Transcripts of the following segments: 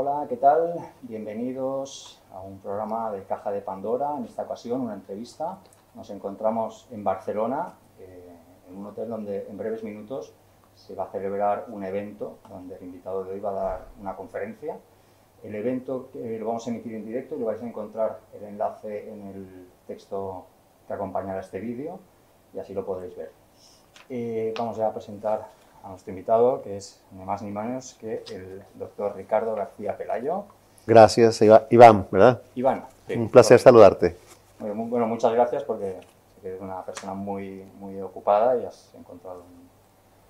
Hola, ¿qué tal? Bienvenidos a un programa de Caja de Pandora. En esta ocasión, una entrevista. Nos encontramos en Barcelona, eh, en un hotel donde en breves minutos se va a celebrar un evento donde el invitado de hoy va a dar una conferencia. El evento lo vamos a emitir en directo y lo vais a encontrar el enlace en el texto que acompañará este vídeo y así lo podréis ver. Eh, vamos a presentar a nuestro invitado, que es ni más ni menos que el doctor Ricardo García Pelayo. Gracias, Iván, ¿verdad? Iván. Un placer saludarte. Bueno, muchas gracias porque eres una persona muy, muy ocupada y has encontrado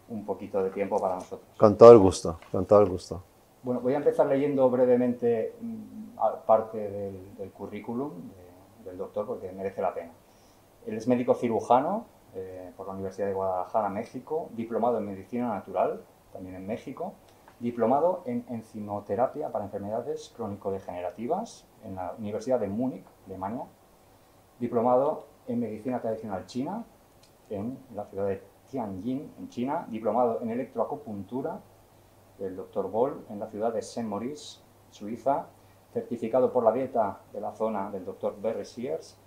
un, poquito de tiempo para nosotros. Con todo el gusto, con todo el gusto. Bueno, voy a empezar leyendo brevemente mm, parte del, currículum del doctor porque merece la pena. Él es médico cirujano, eh, por la Universidad de Guadalajara, México, diplomado en Medicina Natural, también en México, diplomado en Enzimoterapia para Enfermedades Crónico-Degenerativas en la Universidad de Múnich, Alemania, diplomado en Medicina Tradicional China en la ciudad de Tianjin, en China, diplomado en Electroacupuntura del Dr. Boll en la ciudad de Saint-Maurice, Suiza, certificado por la dieta de la zona del Dr. Berre Sears,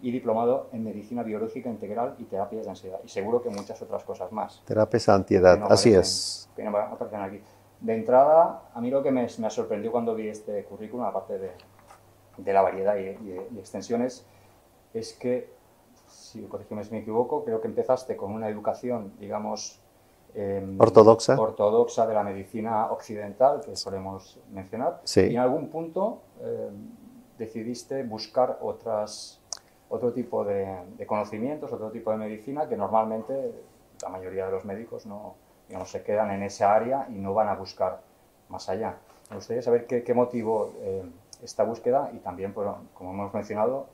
y diplomado en medicina biológica integral y terapias de ansiedad. Y seguro que muchas otras cosas más. Terapias de ansiedad, así es. aquí. De entrada, a mí lo que me, me, sorprendió cuando vi este currículum, aparte de, de la variedad y, y, extensiones, es que, si corrígeme si me equivoco, creo que empezaste con una educación, digamos, em, ortodoxa. ortodoxa de la medicina occidental, que solemos mencionar, sí. y en algún punto em, decidiste buscar otras otro tipo de, conocimientos, otro tipo de medicina que normalmente la mayoría de los médicos no, digamos, se quedan en esa área y no van a buscar más allá. Me gustaría saber qué, qué motivó eh, esta búsqueda y también, pues, como hemos mencionado,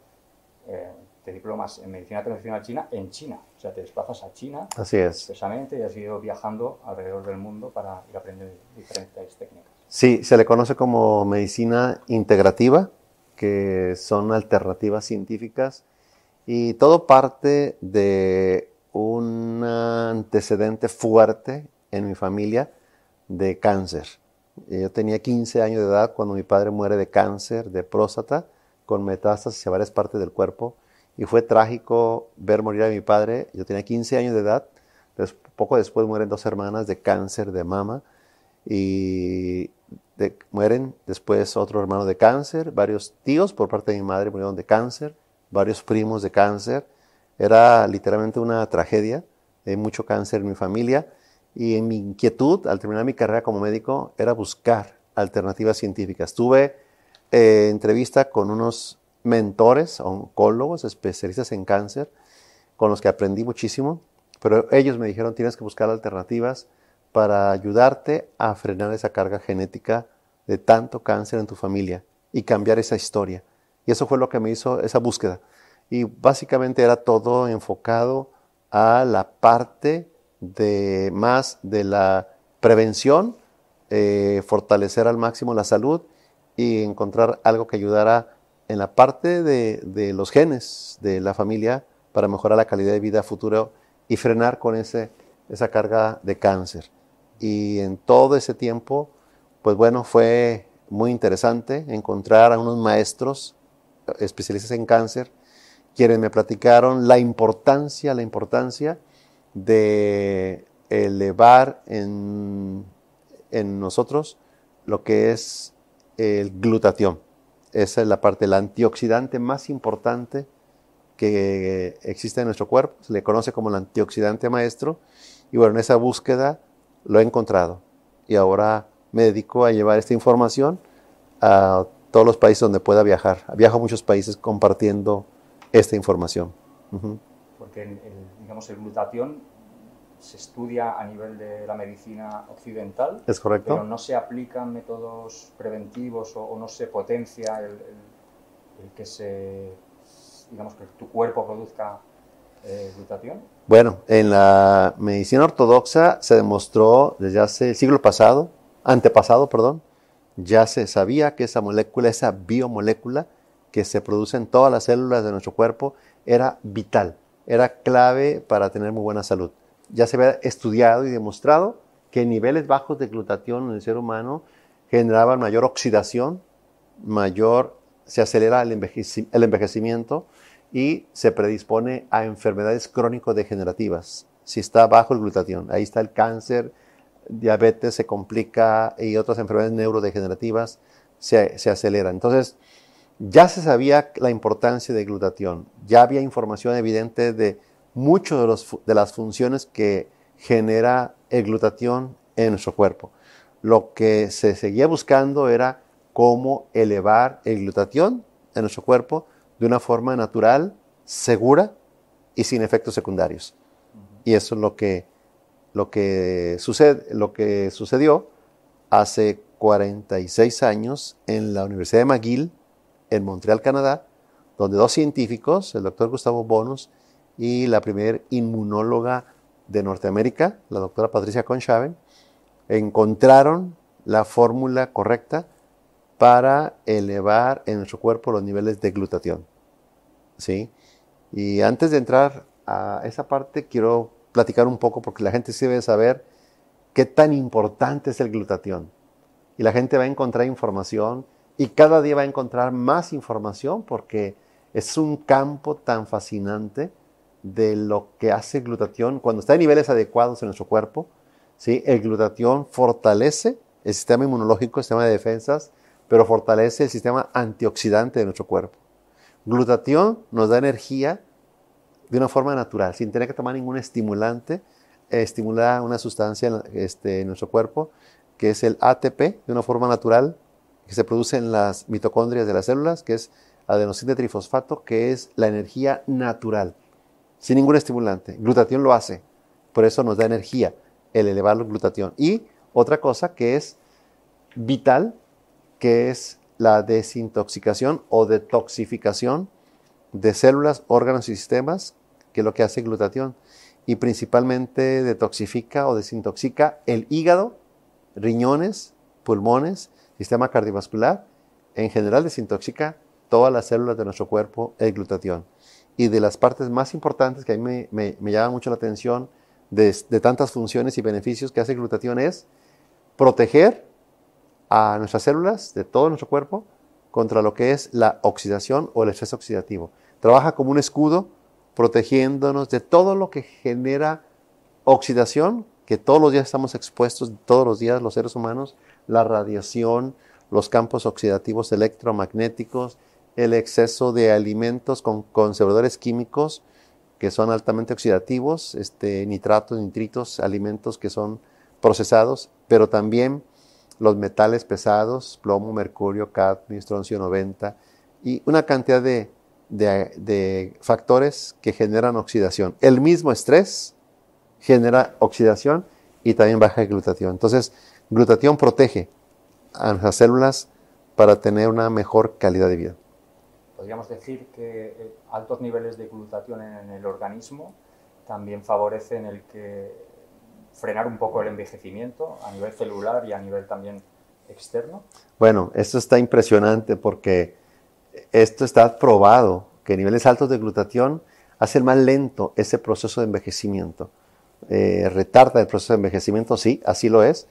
eh, te diplomas en medicina tradicional china en China. O sea, te desplazas a China Así es. expresamente y has ido viajando alrededor del mundo para ir aprendiendo diferentes técnicas. Sí, se le conoce como medicina integrativa que son alternativas científicas y todo parte de un antecedente fuerte en mi familia de cáncer. Yo tenía 15 años de edad cuando mi padre muere de cáncer de próstata con metástasis a varias partes del cuerpo y fue trágico ver morir a mi padre. Yo tenía 15 años de edad, poco después mueren dos hermanas de cáncer de mama y mueren después otro hermano de cáncer, varios tíos por parte de mi madre murieron de cáncer, varios primos de cáncer. Era literalmente una tragedia, hay mucho cáncer en mi familia y en mi inquietud al terminar mi carrera como médico era buscar alternativas científicas. Tuve eh, entrevista con unos mentores, oncólogos, especialistas en cáncer, con los que aprendí muchísimo, pero ellos me dijeron tienes que buscar alternativas para ayudarte a frenar esa carga genética de tanto cáncer en tu familia y cambiar esa historia. Y eso fue lo que me hizo esa búsqueda. Y básicamente era todo enfocado a la parte de más de la prevención, eh, fortalecer al máximo la salud y encontrar algo que ayudara en la parte de, de, los genes de la familia para mejorar la calidad de vida futuro y frenar con ese, esa carga de cáncer. Y en todo ese tiempo, pues bueno, fue muy interesante encontrar a unos maestros especialistas en cáncer, quienes me platicaron la importancia, la importancia de elevar en, en nosotros lo que es el glutatión. Esa es la parte, el antioxidante más importante que existe en nuestro cuerpo. Se le conoce como el antioxidante maestro. Y bueno, en esa búsqueda lo he encontrado y ahora me dedico a llevar esta información a todos los países donde pueda viajar. Viajo a muchos países compartiendo esta información. Porque el, digamos, el glutatión se estudia a nivel de la medicina occidental. Es correcto. Pero no se aplican métodos preventivos o, no se potencia el, el, que se, digamos, que tu cuerpo produzca eh? Bueno, en la medicina ortodoxa se demostró desde hace el siglo pasado, antepasado, perdón, ya se sabía que esa molécula, esa biomolécula que se produce en todas las células de nuestro cuerpo, era vital, era clave para tener muy buena salud. Ya se había estudiado y demostrado que niveles bajos de glutatión en el ser humano generaban mayor oxidación, mayor, se acelera el, envejecimiento y se predispone a enfermedades crónico-degenerativas. Si está bajo el glutatión, ahí está el cáncer, diabetes se complica y otras enfermedades neurodegenerativas se, se aceleran. Entonces, ya se sabía la importancia del glutatión, ya había información evidente de muchas de, de las funciones que genera el glutatión en nuestro cuerpo. Lo que se seguía buscando era cómo elevar el glutatión en nuestro cuerpo de una forma natural, segura y sin efectos secundarios. Y eso es lo que, lo que, sucede, lo que sucedió hace 46 años en la Universidad de McGill, en Montreal, Canadá, donde dos científicos, el doctor Gustavo Bonus y la primera inmunóloga de Norteamérica, la doctora Patricia Conchaven, encontraron la fórmula correcta para elevar en nuestro cuerpo los niveles de glutatión. ¿Sí? Y antes de entrar a esa parte, quiero platicar un poco porque la gente sí debe saber qué tan importante es el glutatión. Y la gente va a encontrar información y cada día va a encontrar más información porque es un campo tan fascinante de lo que hace el glutatión cuando está en niveles adecuados en nuestro cuerpo. ¿sí? El glutatión fortalece el sistema inmunológico, el sistema de defensas, pero fortalece el sistema antioxidante de nuestro cuerpo. Glutatión nos da energía de una forma natural, sin tener que tomar ningún estimulante, estimula una sustancia este, en nuestro cuerpo, que es el ATP, de una forma natural, que se produce en las mitocondrias de las células, que es adenosina trifosfato, que es la energía natural, sin ningún estimulante. Glutatión lo hace, por eso nos da energía el elevar el glutatión. Y otra cosa que es vital, que es la desintoxicación o detoxificación de células, órganos y sistemas, que es lo que hace glutatión. Y principalmente detoxifica o desintoxica el hígado, riñones, pulmones, sistema cardiovascular. En general desintoxica todas las células de nuestro cuerpo el glutatión. Y de las partes más importantes que a mí me, llama mucho la atención de, tantas funciones y beneficios que hace glutatión es proteger a nuestras células de todo nuestro cuerpo contra lo que es la oxidación o el estrés oxidativo. Trabaja como un escudo protegiéndonos de todo lo que genera oxidación, que todos los días estamos expuestos, todos los días los seres humanos, la radiación, los campos oxidativos electromagnéticos, el exceso de alimentos con conservadores químicos, que son altamente oxidativos, este, nitratos, nitritos, alimentos que son procesados, pero también los metales pesados, plomo, mercurio, cadmio, estroncio 90 y una cantidad de, de, factores que generan oxidación. El mismo estrés genera oxidación y también baja glutatión. Entonces, glutatión protege a las células para tener una mejor calidad de vida podríamos decir que eh, altos niveles de glutatión en el organismo también favorecen el que frenar un poco el envejecimiento a nivel celular y a nivel también externo. Bueno, esto está impresionante porque esto está probado que niveles altos de glutatión hacen más lento ese proceso de envejecimiento. Eh, retarda el proceso de envejecimiento, sí, así lo es.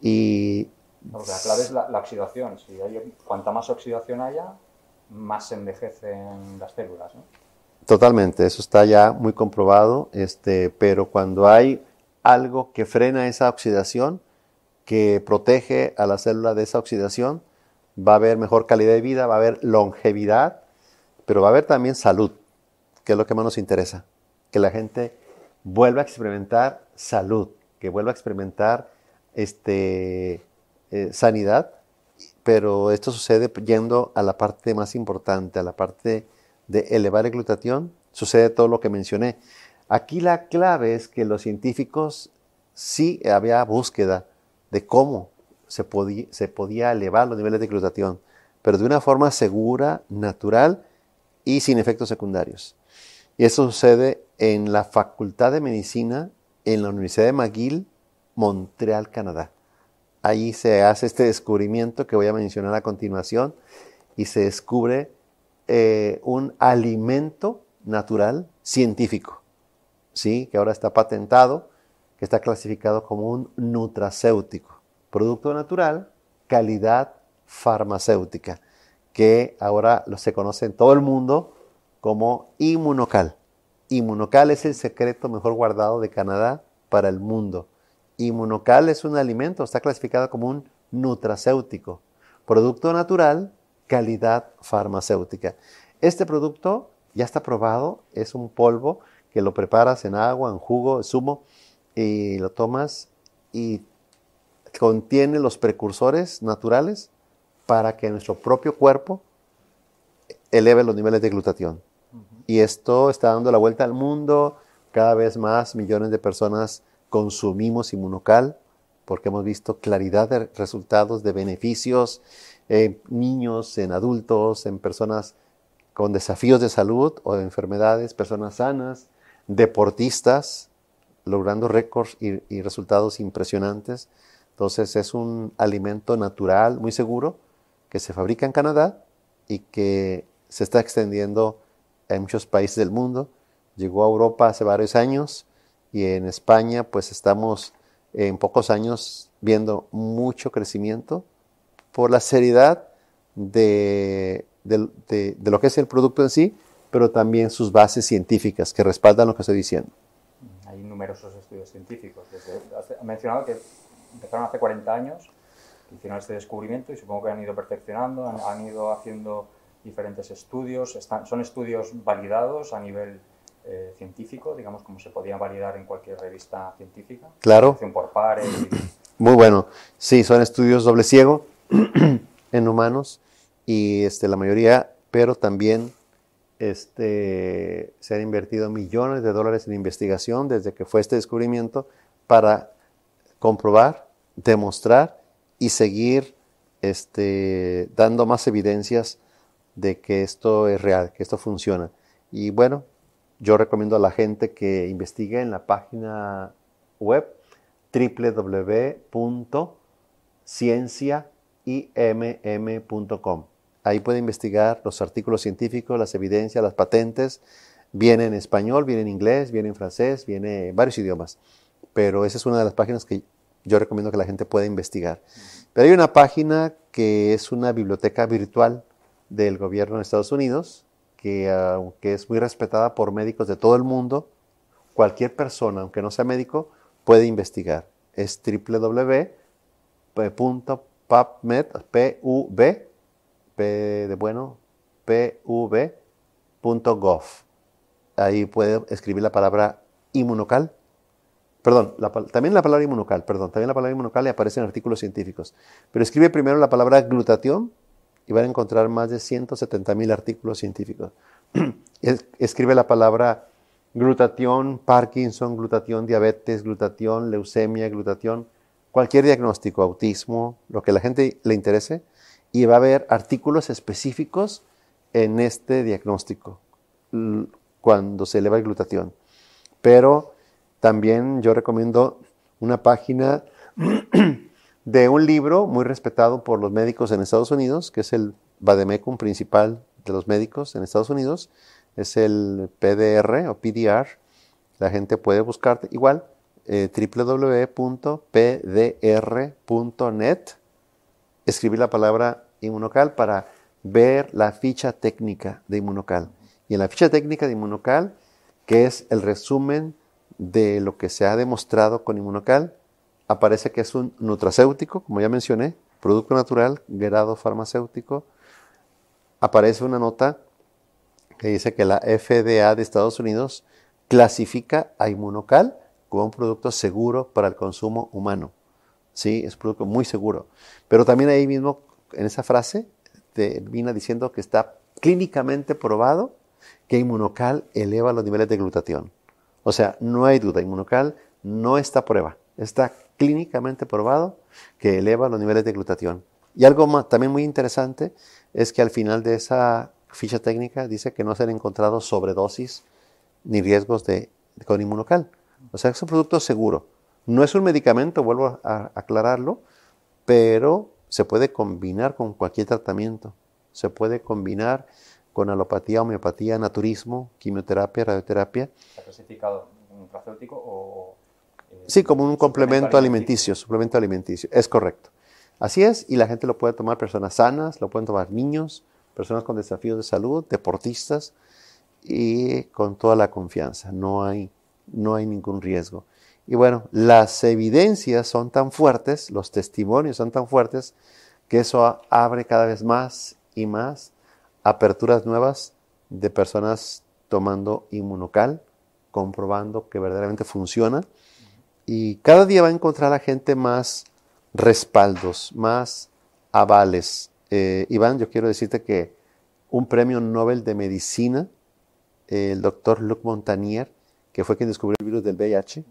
Y la clave es la, oxidación. Si hay, cuanta más oxidación haya, más se envejecen las células. ¿no? Totalmente, eso está ya muy comprobado, este, pero cuando hay algo que frena esa oxidación, que protege a la célula de esa oxidación, va a haber mejor calidad de vida, va a haber longevidad, pero va a haber también salud, que es lo que más nos interesa, que la gente vuelva a experimentar salud, que vuelva a experimentar este, eh, sanidad. Pero esto sucede yendo a la parte más importante, a la parte de elevar el glutatión, sucede todo lo que mencioné. Aquí la clave es que los científicos sí había búsqueda de cómo se podía, elevar los niveles de glutatión, pero de una forma segura, natural y sin efectos secundarios. Y eso sucede en la Facultad de Medicina en la Universidad de McGill, Montreal, Canadá ahí se hace este descubrimiento que voy a mencionar a continuación y se descubre eh, un alimento natural científico, ¿sí? que ahora está patentado, que está clasificado como un nutracéutico, producto natural calidad farmacéutica, que ahora se conoce en todo el mundo como Inmunocal. Inmunocal es el secreto mejor guardado de Canadá para el mundo. Inmunocal es un alimento, está clasificado como un nutracéutico, producto natural, calidad farmacéutica. Este producto ya está probado, es un polvo que lo preparas en agua, en jugo, en zumo, y lo tomas y contiene los precursores naturales para que nuestro propio cuerpo eleve los niveles de glutatión. Y esto está dando la vuelta al mundo, cada vez más millones de personas consumimos inmunocal porque hemos visto claridad de resultados, de beneficios en niños, en adultos, en personas con desafíos de salud o de enfermedades, personas sanas, deportistas, logrando récords y, resultados impresionantes. Entonces es un alimento natural, muy seguro, que se fabrica en Canadá y que se está extendiendo en muchos países del mundo. Llegó a Europa hace varios años y en España pues estamos en pocos años viendo mucho crecimiento por la seriedad de, lo que es el producto en sí, pero también sus bases científicas que respaldan lo que estoy diciendo. Hay numerosos estudios científicos. ha mencionado que empezaron hace 40 años, hicieron este descubrimiento y supongo que han ido perfeccionando, han, ido haciendo diferentes estudios, son estudios validados a nivel eh, científico, digamos, como se podía validar en cualquier revista científica. Claro. Por pares. Muy bueno. Sí, son estudios doble ciego en humanos y este, la mayoría, pero también este, se han invertido millones de dólares en investigación desde que fue este descubrimiento para comprobar, demostrar y seguir este, dando más evidencias de que esto es real, que esto funciona. Y bueno, yo recomiendo a la gente que investigue en la página web www.cienciaimm.com. Ahí puede investigar los artículos científicos, las evidencias, las patentes. Viene en español, viene en inglés, viene en francés, viene en varios idiomas. Pero esa es una de las páginas que yo recomiendo que la gente pueda investigar. Pero hay una página que es una biblioteca virtual del gobierno de Estados Unidos, que aunque es muy respetada por médicos de todo el mundo, cualquier persona, aunque no sea médico, puede investigar. Es www.pubmed, P-U-B, P de bueno, P-U-B.gov. Ahí puede escribir la palabra inmunocal. Perdón, también la palabra inmunocal, perdón, también la palabra inmunocal le aparece en artículos científicos. Pero escribe primero la palabra glutatión y van a encontrar más de 170 mil artículos científicos. Escribe la palabra glutatión, Parkinson, glutatión, diabetes, glutatión, leucemia, glutatión, cualquier diagnóstico, autismo, lo que a la gente le interese, y va a haber artículos específicos en este diagnóstico cuando se eleva el glutatión. Pero también yo recomiendo una página de un libro muy respetado por los médicos en Estados Unidos, que es el Bademecum principal de los médicos en Estados Unidos, es el PDR o PDR. La gente puede buscar igual eh, www.pdr.net, escribir la palabra inmunocal para ver la ficha técnica de inmunocal. Y en la ficha técnica de inmunocal, que es el resumen de lo que se ha demostrado con inmunocal, aparece que es un nutracéutico, como ya mencioné, producto natural, grado farmacéutico. Aparece una nota que dice que la FDA de Estados Unidos clasifica a Inmunocal como un producto seguro para el consumo humano. Sí, es un producto muy seguro. Pero también ahí mismo, en esa frase, termina diciendo que está clínicamente probado que Inmunocal eleva los niveles de glutatión. O sea, no hay duda, Inmunocal no está prueba. Está clínicamente probado que eleva los niveles de glutatión. Y algo también muy interesante es que al final de esa ficha técnica dice que no se han encontrado sobredosis ni riesgos de, con inmunocal. O sea, es un producto seguro. No es un medicamento, vuelvo a aclararlo, pero se puede combinar con cualquier tratamiento. Se puede combinar con alopatía, homeopatía, naturismo, quimioterapia, radioterapia. ¿Está clasificado un farmacéutico o Sí, como un complemento alimenticio, suplemento alimenticio, es correcto. Así es, y la gente lo puede tomar personas sanas, lo pueden tomar niños, personas con desafíos de salud, deportistas, y con toda la confianza. No hay, no hay ningún riesgo. Y bueno, las evidencias son tan fuertes, los testimonios son tan fuertes, que eso abre cada vez más y más aperturas nuevas de personas tomando inmunocal, comprobando que verdaderamente funciona. Y cada día va a encontrar a la gente más respaldos, más avales. Eh, Iván, yo quiero decirte que un premio Nobel de Medicina, el doctor Luc Montagnier, que fue quien descubrió el virus del VIH,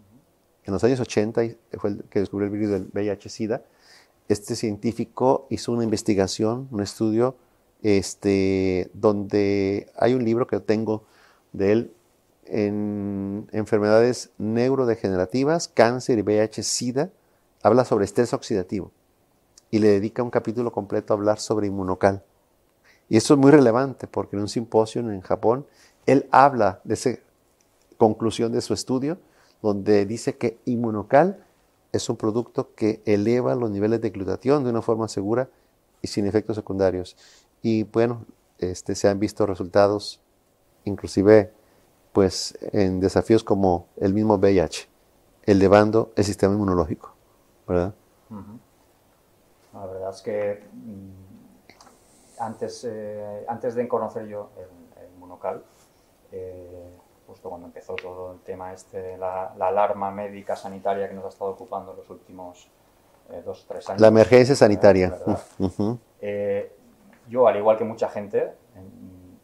en los años 80 fue el que descubrió el virus del VIH-Sida, este científico hizo una investigación, un estudio, este, donde hay un libro que tengo de él en enfermedades neurodegenerativas, cáncer y VIH-Sida, habla sobre estrés oxidativo y le dedica un capítulo completo a hablar sobre inmunocal. Y eso es muy relevante porque en un simposio en Japón, él habla de esa conclusión de su estudio, donde dice que inmunocal es un producto que eleva los niveles de glutatión de una forma segura y sin efectos secundarios. Y bueno, este, se han visto resultados, inclusive pues en desafíos como el mismo VIH, elevando el sistema inmunológico, ¿verdad? La verdad es que mm, antes, eh, antes de conocer yo el, el eh, justo cuando empezó todo el tema este, la, alarma médica sanitaria que nos ha estado ocupando los últimos eh, dos, tres años. La emergencia sanitaria. yo, al igual que mucha gente,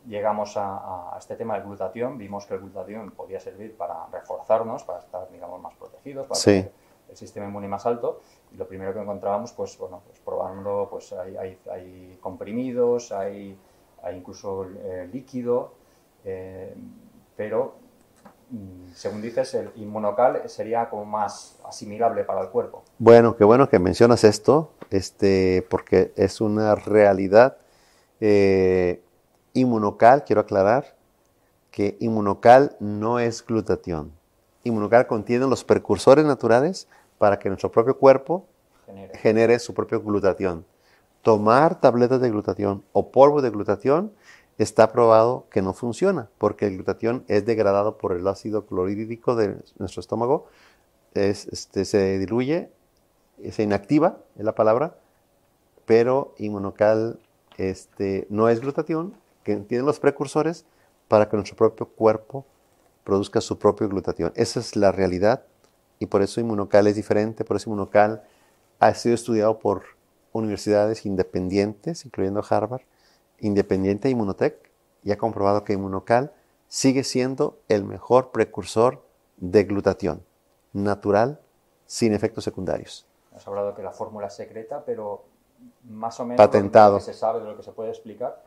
llegamos a, este tema del glutatión, vimos que el glutatión podía servir para reforzarnos, para estar, digamos, más protegidos, para tener el sistema inmune más alto. Y lo primero que encontrábamos, pues, bueno, pues probando, pues hay, hay, comprimidos, hay, hay incluso eh, líquido, eh, pero según dices, el inmunocal sería como más asimilable para el cuerpo. Bueno, qué bueno que mencionas esto, este, porque es una realidad. Eh, Inmunocal, quiero aclarar que inmunocal no es glutatión. Inmunocal contiene los precursores naturales para que nuestro propio cuerpo genere, su propio glutatión. Tomar tabletas de glutatión o polvo de glutatión está probado que no funciona, porque el glutatión es degradado por el ácido clorhídrico de nuestro estómago, este, se diluye, se inactiva, es la palabra, pero inmunocal este, no es glutatión que tienen los precursores para que nuestro propio cuerpo produzca su propio glutatión. Esa es la realidad y por eso inmunocal es diferente, por eso inmunocal ha sido estudiado por universidades independientes, incluyendo Harvard, Independiente Inmunotech, y ha comprobado que inmunocal sigue siendo el mejor precursor de glutatión, natural, sin efectos secundarios. Has hablado que la fórmula es secreta, pero más o menos Patentado. lo que se sabe, de lo que se puede explicar,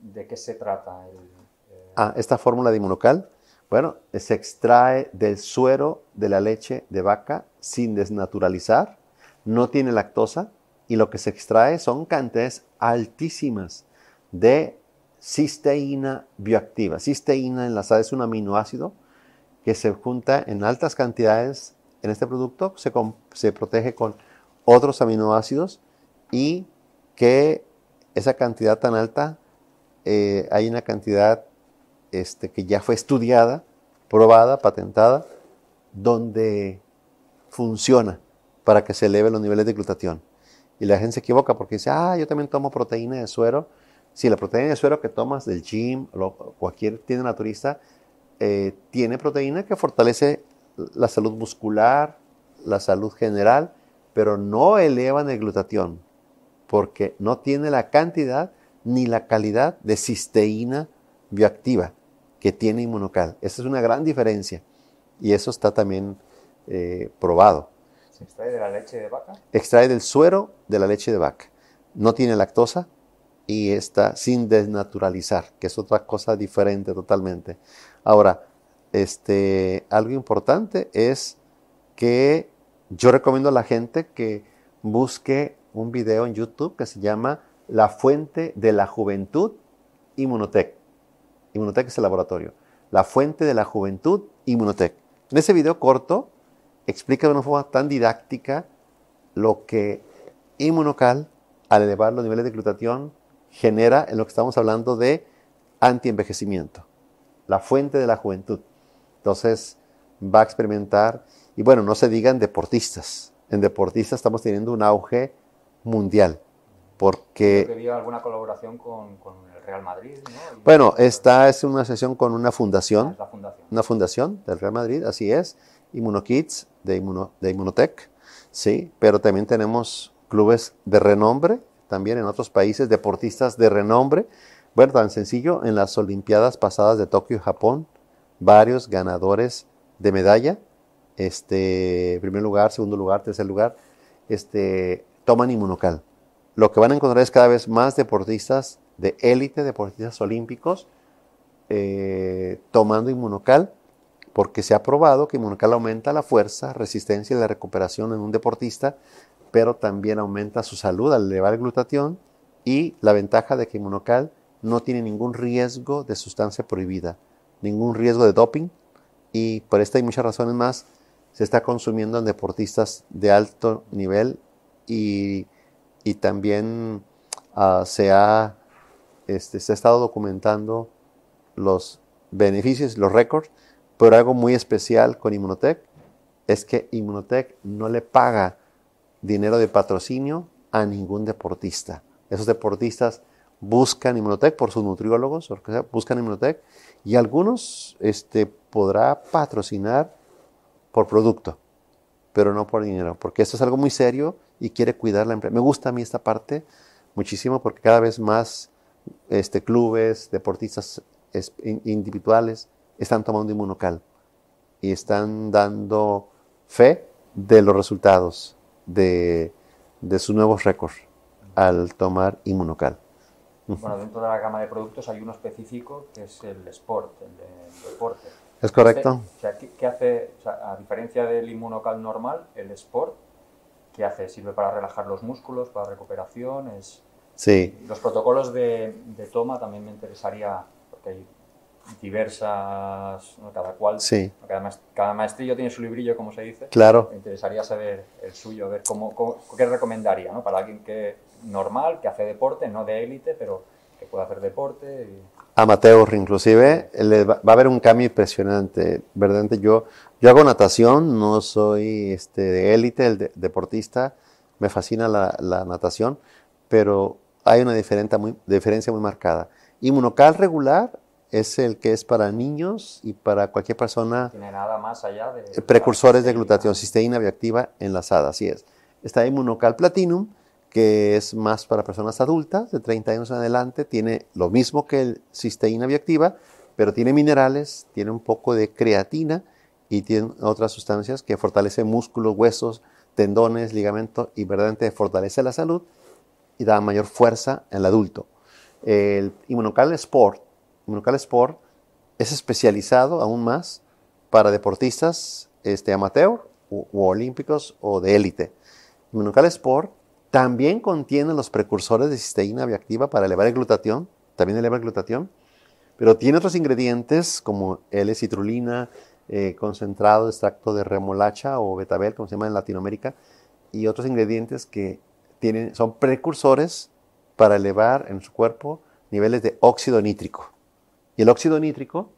¿De qué se trata? Eh? Ah, esta fórmula de inmunocal, bueno, se extrae del suero de la leche de vaca sin desnaturalizar, no tiene lactosa y lo que se extrae son cantidades altísimas de cisteína bioactiva. Cisteína enlazada es un aminoácido que se junta en altas cantidades en este producto, se, protege con otros aminoácidos y que esa cantidad tan alta eh, hay una cantidad este, que ya fue estudiada, probada, patentada, donde funciona para que se eleven los niveles de glutatión. Y la gente se equivoca porque dice, ah, yo también tomo proteína de suero. Si la proteína de suero que tomas del gym o cualquier tienda naturista eh, tiene proteína que fortalece la salud muscular, la salud general, pero no elevan el glutatión porque no tiene la cantidad ni la calidad de cisteína bioactiva que tiene inmunocal. Esa es una gran diferencia y eso está también eh, probado. ¿Se extrae de la leche de vaca? Extrae del suero de la leche de vaca. No tiene lactosa y está sin desnaturalizar, que es otra cosa diferente totalmente. Ahora, este, algo importante es que yo recomiendo a la gente que busque un video en YouTube que se llama la fuente de la juventud, Inmunotech. Inmunotech es el laboratorio. La fuente de la juventud, Inmunotech. En ese video corto explica de una forma tan didáctica lo que Inmunocal, al elevar los niveles de glutatión, genera en lo que estamos hablando de antienvejecimiento, la fuente de la juventud. Entonces va a experimentar, y bueno, no se digan deportistas. En deportistas estamos teniendo un auge mundial, porque... alguna colaboración con, el Real Madrid, Bueno, esta es una sesión con una fundación, ah, fundación, una fundación del Real Madrid, así es, ImmunoKids de, Inmuno, de Immunotech, sí, pero también tenemos clubes de renombre, también en otros países, deportistas de renombre. Bueno, tan sencillo, en las Olimpiadas pasadas de Tokio y Japón, varios ganadores de medalla, este, primer lugar, segundo lugar, tercer lugar, este, toman inmunocal. Lo que van a encontrar es cada vez más deportistas de élite, deportistas olímpicos, eh, tomando inmunocal, porque se ha probado que inmunocal aumenta la fuerza, resistencia y la recuperación en un deportista, pero también aumenta su salud al elevar el glutatión y la ventaja de que inmunocal no tiene ningún riesgo de sustancia prohibida, ningún riesgo de doping. Y por esta y muchas razones más se está consumiendo en deportistas de alto nivel y, también ah, se, ha, este, se ha estado documentando los beneficios, los récords, pero algo muy especial con Immunotech es que Immunotech no le paga dinero de patrocinio a ningún deportista. Esos deportistas buscan Immunotech por sus nutriólogos, buscan Immunotech y algunos este, podrá patrocinar por producto, pero no por dinero, porque esto es algo muy serio y quiere cuidar la empresa. Me gusta a mí esta parte muchísimo porque cada vez más este, clubes, deportistas individuales están tomando inmunocal y están dando fe de los resultados de, de sus nuevos récords al tomar inmunocal. Bueno, dentro de la gama de productos hay uno específico que es el Sport, el, deporte. Es correcto. ¿qué, hace, a diferencia del inmunocal normal, el Sport, qué hace? ¿Sirve para relajar los músculos, para recuperación? Es, sí. Los protocolos de, de toma también me interesaría, porque hay diversas, cada cual, sí. cada, maestrillo tiene su librillo, como se dice. Claro. Me interesaría saber el suyo, ver cómo, qué recomendaría, ¿no? Para alguien que normal, que hace deporte, no de élite, pero que pueda hacer deporte. Amateur, inclusive, va, a haber un cambio impresionante, ¿verdad? Yo, yo hago natación, no soy este, de élite, el deportista, me fascina la, la, natación, pero hay una diferencia muy, diferencia muy marcada. Inmunocal regular es el que es para niños y para cualquier persona. Tiene nada más allá de. Eh, precursores de glutatión, cisteína bioactiva enlazada, así es. Está Inmunocal Platinum, que es más para personas adultas, de 30 años en adelante. Tiene lo mismo que el cisteína bioactiva, pero tiene minerales, tiene un poco de creatina y tiene otras sustancias que fortalecen músculos, huesos, tendones, ligamentos y verdaderamente fortalece la salud y da mayor fuerza el adulto. El Inmunocal Sport Inmunocal Sport es especializado aún más para deportistas este, amateur o, olímpicos o de élite. Inmunocal Sport también contiene los precursores de cisteína bioactiva para elevar el glutatión, también eleva el glutatión, pero tiene otros ingredientes como L-citrulina, eh, concentrado extracto de remolacha o betabel, como se llama en Latinoamérica, y otros ingredientes que tienen, son precursores para elevar en su cuerpo niveles de óxido nítrico. Y el óxido nítrico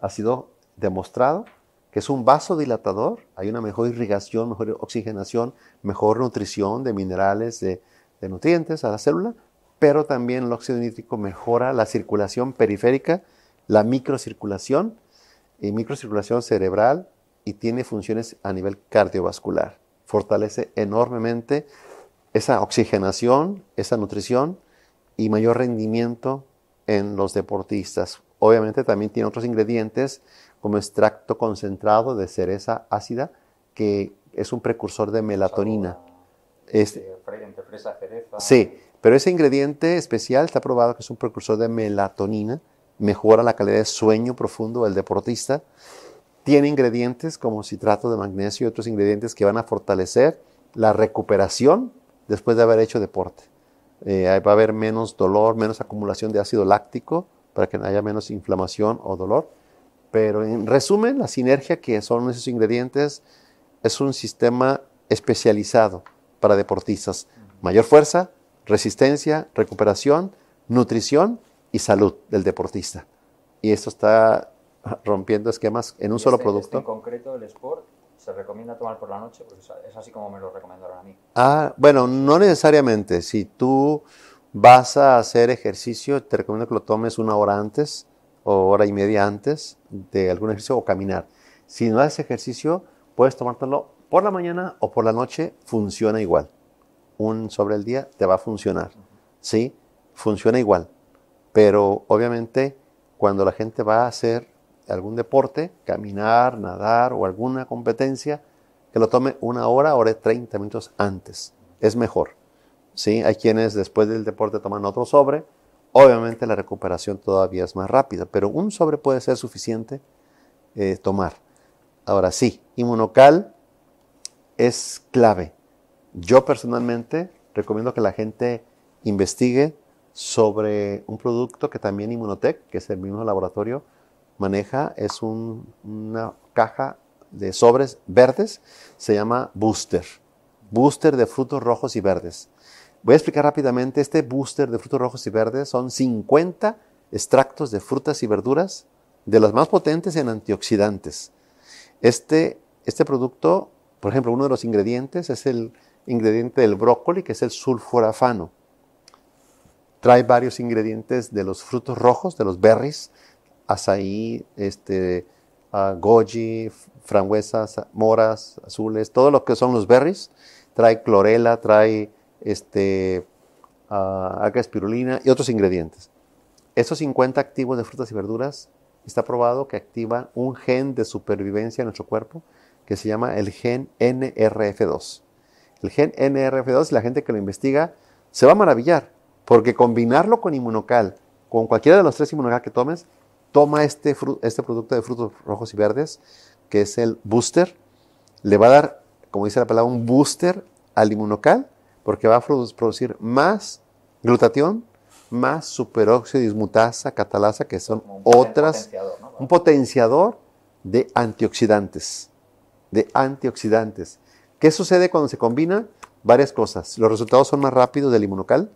ha sido demostrado que es un vasodilatador, hay una mejor irrigación, mejor oxigenación, mejor nutrición de minerales, de, nutrientes a la célula, pero también el óxido nítrico mejora la circulación periférica, la microcirculación y microcirculación cerebral y tiene funciones a nivel cardiovascular. Fortalece enormemente esa oxigenación, esa nutrición y mayor rendimiento en los deportistas. Obviamente también tiene otros ingredientes como extracto concentrado de cereza ácida, que es un precursor de melatonina. fresa, cereza. Sí, pero ese ingrediente especial está probado que es un precursor de melatonina, mejora la calidad de sueño profundo del deportista. Tiene ingredientes como citrato de magnesio y otros ingredientes que van a fortalecer la recuperación después de haber hecho deporte. Eh, va a haber menos dolor, menos acumulación de ácido láctico, para que haya menos inflamación o dolor. Pero en resumen, la sinergia que son esos ingredientes es un sistema especializado para deportistas. Mayor fuerza, resistencia, recuperación, nutrición y salud del deportista. Y esto está rompiendo esquemas en un solo este, producto. Este en concreto, el Sport, se recomienda tomar por la noche, porque es así como me lo recomendaron a mí. Ah, bueno, no necesariamente. Si tú vas a hacer ejercicio, te recomiendo que lo tomes una hora antes o hora y media antes de algún ejercicio o caminar. Si no haces ejercicio, puedes tomártelo por la mañana o por la noche, funciona igual. Un sobre el día te va a funcionar. ¿Sí? Funciona igual. Pero obviamente cuando la gente va a hacer algún deporte, caminar, nadar o alguna competencia, que lo tome una hora, hora y 30 minutos antes. Es mejor. ¿Sí? Hay quienes después del deporte toman otro sobre. Obviamente la recuperación todavía es más rápida, pero un sobre puede ser suficiente eh, tomar. Ahora sí, inmunocal es clave. Yo personalmente recomiendo que la gente investigue sobre un producto que también Inmunotech, que es el mismo laboratorio, maneja. Es una caja de sobres verdes, se llama Booster. Booster de frutos rojos y verdes. Voy a explicar rápidamente, este booster de frutos rojos y verdes son 50 extractos de frutas y verduras de los más potentes en antioxidantes. Este, este producto, por ejemplo, uno de los ingredientes es el ingrediente del brócoli, que es el sulforafano. Trae varios ingredientes de los frutos rojos, de los berries, azaí, este, uh, goji, frambuesas, moras, azules, todo lo que son los berries. Trae clorela, trae este, uh, espirulina y otros ingredientes. Esos 50 activos de frutas y verduras está probado que activan un gen de supervivencia en nuestro cuerpo que se llama el gen NRF2. El gen NRF2, la gente que lo investiga se va a maravillar, porque combinarlo con inmunocal, con cualquiera de los tres inmunocal que tomes, toma este, este producto de frutos rojos y verdes, que es el booster, le va a dar, como dice la palabra, un booster al inmunocal, porque va a producir más glutatión, más superóxido dismutasa, catalasa, que son otras, un potenciador de antioxidantes, de antioxidantes. ¿Qué sucede cuando se combina? Varias cosas. Los resultados son más rápidos del inmunocal.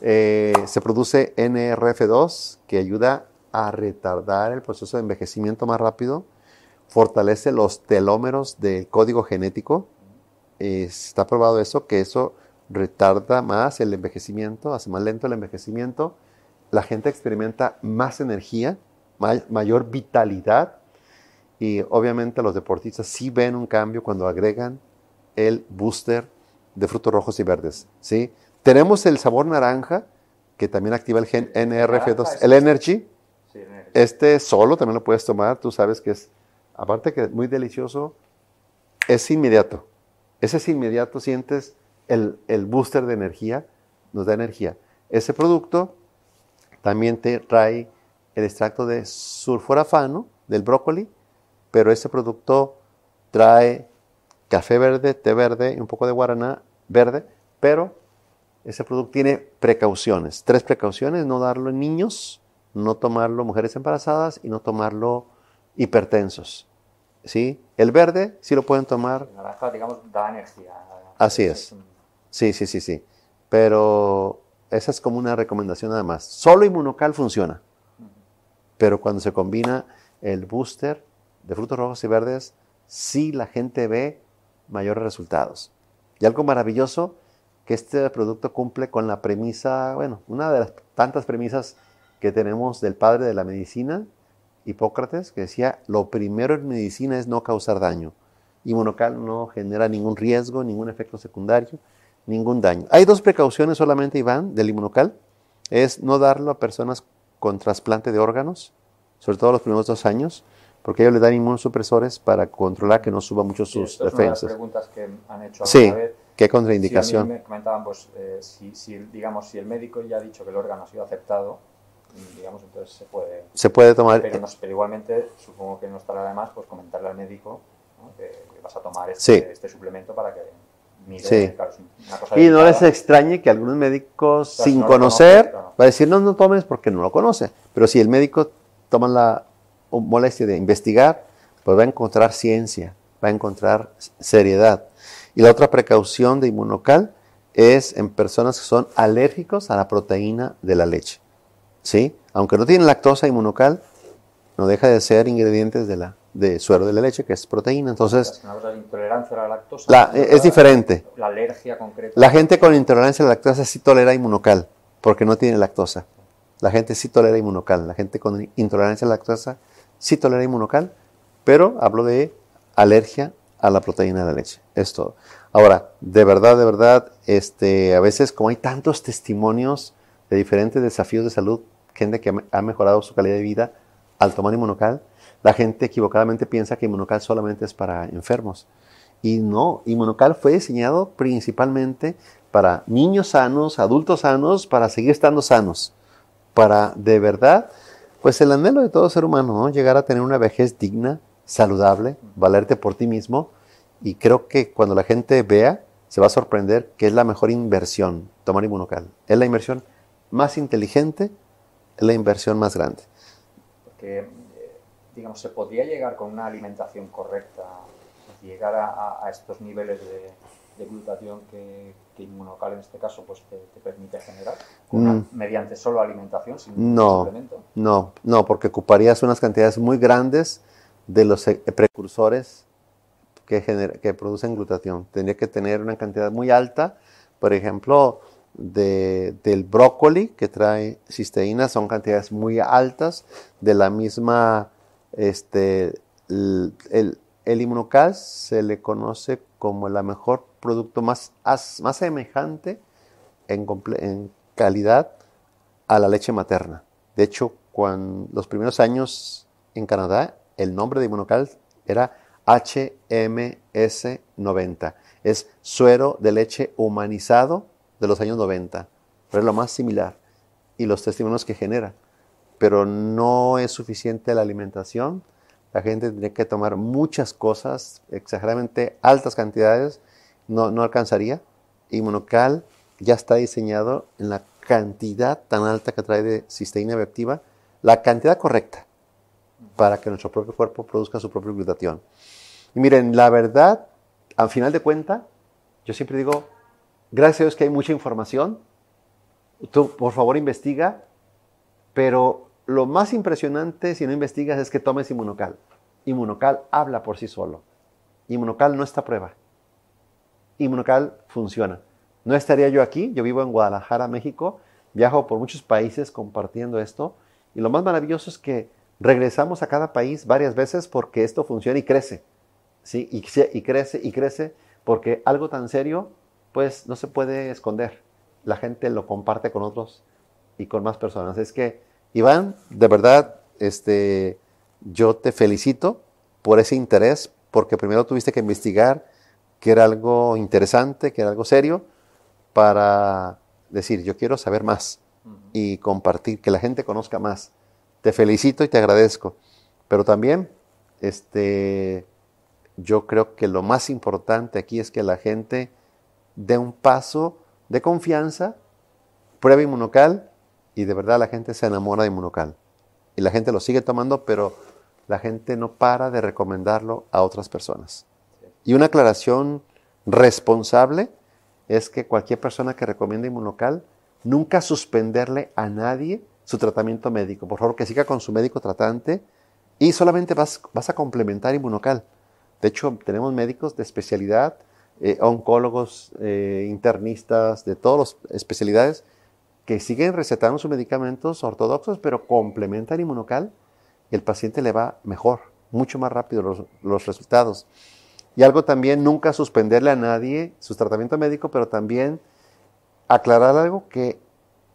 Eh, se produce NRF2, que ayuda a retardar el proceso de envejecimiento más rápido. Fortalece los telómeros del código genético. Está probado eso, que eso retarda más el envejecimiento, hace más lento el envejecimiento, la gente experimenta más energía, mayor vitalidad y obviamente los deportistas sí ven un cambio cuando agregan el booster de frutos rojos y verdes. ¿sí? Tenemos el sabor naranja, que también activa el gen NRF2, el Energy. Este solo también lo puedes tomar, tú sabes que es, aparte que es muy delicioso, es inmediato. Ese es inmediato, sientes el, booster de energía, nos da energía. Ese producto también te trae el extracto de sulforafano del brócoli, pero ese producto trae café verde, té verde y un poco de guaraná verde, pero ese producto tiene precauciones. Tres precauciones, no darlo en niños, no tomarlo mujeres embarazadas y no tomarlo hipertensos. ¿Sí? El verde sí lo pueden tomar. El naranja, digamos, da energía. Así es. Sí, sí, sí, sí. Pero esa es como una recomendación nada más. Solo inmunocal funciona. Pero cuando se combina el booster de frutos rojos y verdes, sí la gente ve mayores resultados. Y algo maravilloso, que este producto cumple con la premisa, bueno, una de las tantas premisas que tenemos del padre de la medicina, Hipócrates, que decía, lo primero en medicina es no causar daño. Inmunocal no genera ningún riesgo, ningún efecto secundario ningún daño. Hay dos precauciones solamente, Iván, del inmunocal. Es no darlo a personas con trasplante de órganos, sobre todo los primeros dos años, porque ellos le dan inmunosupresores para controlar que no suba mucho sus defensas. Es una de las preguntas que han hecho sí, vez. ¿qué contraindicación? me comentaban, pues, eh, si, digamos, si el médico ya ha dicho que el órgano ha sido aceptado, digamos, entonces se puede... Se puede tomar... Pero, igualmente, supongo que no estará de más, pues, comentarle al médico que, vas a tomar este, este suplemento para que sí. y no les extrañe que algunos médicos, sin conocer, va a decir, no, no tomes porque no lo conoce. Pero si el médico toma la molestia de investigar, pues va a encontrar ciencia, va a encontrar seriedad. Y la otra precaución de inmunocal es en personas que son alérgicos a la proteína de la leche. ¿Sí? Aunque no tienen lactosa inmunocal, no deja de ser ingredientes de la de suero de la leche, que es proteína. Entonces, la intolerancia a la lactosa. es diferente. La alergia concreta. La gente con intolerancia a la lactosa sí tolera inmunocal, porque no tiene lactosa. La gente sí tolera inmunocal. La gente con intolerancia a la lactosa sí tolera inmunocal, pero hablo de alergia a la proteína de la leche. Es todo. Ahora, de verdad, de verdad, este, a veces como hay tantos testimonios de diferentes desafíos de salud, gente que ha mejorado su calidad de vida al tomar inmunocal, la gente equivocadamente piensa que inmunocal solamente es para enfermos. Y no, inmunocal fue diseñado principalmente para niños sanos, adultos sanos, para seguir estando sanos, para de verdad, pues el anhelo de todo ser humano, ¿no? Llegar a tener una vejez digna, saludable, valerte por ti mismo. Y creo que cuando la gente vea, se va a sorprender que es la mejor inversión tomar inmunocal. Es la inversión más inteligente, es la inversión más grande. Porque digamos, se podría llegar con una alimentación correcta, llegar a, estos niveles de, glutatión que, Inmunocal en este caso pues te, permite generar mm. mediante solo alimentación sin no, No, no, porque ocuparías unas cantidades muy grandes de los e, precursores que, que producen glutatión. Tendría que tener una cantidad muy alta, por ejemplo, de, del brócoli que trae cisteína, son cantidades muy altas de la misma este, el, el, inmunocal se le conoce como el mejor producto más, más semejante en, en, calidad a la leche materna. De hecho, cuando los primeros años en Canadá, el nombre de inmunocal era HMS90. Es suero de leche humanizado de los años 90. Pero es lo más similar. Y los testimonios que genera pero no es suficiente la alimentación. La gente tiene que tomar muchas cosas, exageradamente altas cantidades, no, no alcanzaría. Y Monocal ya está diseñado en la cantidad tan alta que trae de cisteína bioactiva, la cantidad correcta para que nuestro propio cuerpo produzca su propia glutatión. Y miren, la verdad, al final de cuenta, yo siempre digo, gracias a que hay mucha información, tú por favor investiga, pero lo más impresionante si no investigas es que tomes inmunocal. Inmunocal habla por sí solo. Inmunocal no está a prueba. Inmunocal funciona. No estaría yo aquí, yo vivo en Guadalajara, México, viajo por muchos países compartiendo esto y lo más maravilloso es que regresamos a cada país varias veces porque esto funciona y crece. ¿sí? Y, y crece y crece porque algo tan serio pues no se puede esconder. La gente lo comparte con otros y con más personas. Es que Iván, de verdad, este, yo te felicito por ese interés, porque primero tuviste que investigar que era algo interesante, que era algo serio, para decir, yo quiero saber más y compartir, que la gente conozca más. Te felicito y te agradezco. Pero también, este, yo creo que lo más importante aquí es que la gente dé un paso de confianza, pruebe inmunocal y de verdad la gente se enamora de Inmunocal. Y la gente lo sigue tomando, pero la gente no para de recomendarlo a otras personas. Y una aclaración responsable es que cualquier persona que recomiende Inmunocal, nunca suspenderle a nadie su tratamiento médico. Por favor, que siga con su médico tratante y solamente vas, vas a complementar Inmunocal. De hecho, tenemos médicos de especialidad, eh, oncólogos, eh, internistas, de todas las especialidades que siguen recetando sus medicamentos ortodoxos, pero complementan inmunocal, el paciente le va mejor, mucho más rápido los, resultados. Y algo también, nunca suspenderle a nadie su tratamiento médico, pero también aclarar algo que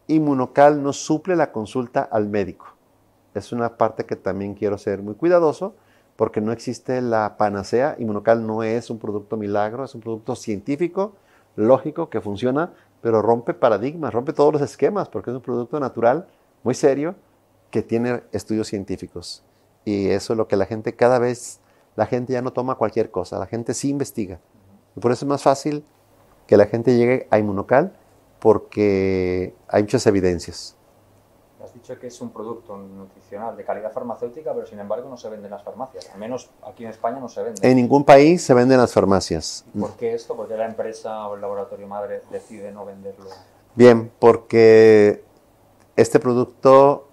inmunocal no suple la consulta al médico. Es una parte que también quiero ser muy cuidadoso porque no existe la panacea. Inmunocal no es un producto milagro, es un producto científico, lógico, que funciona pero rompe paradigmas, rompe todos los esquemas, porque es un producto natural, muy serio, que tiene estudios científicos. Y eso es lo que la gente cada vez, la gente ya no toma cualquier cosa, la gente sí investiga. Y por eso es más fácil que la gente llegue a Inmunocal, porque hay muchas evidencias. Dicho que es un producto nutricional de calidad farmacéutica, pero sin embargo no se vende en las farmacias. Al menos aquí en España no se vende. En ningún país se vende en las farmacias. ¿Por qué esto? ¿Por qué la empresa o el laboratorio madre decide no venderlo? Bien, porque este producto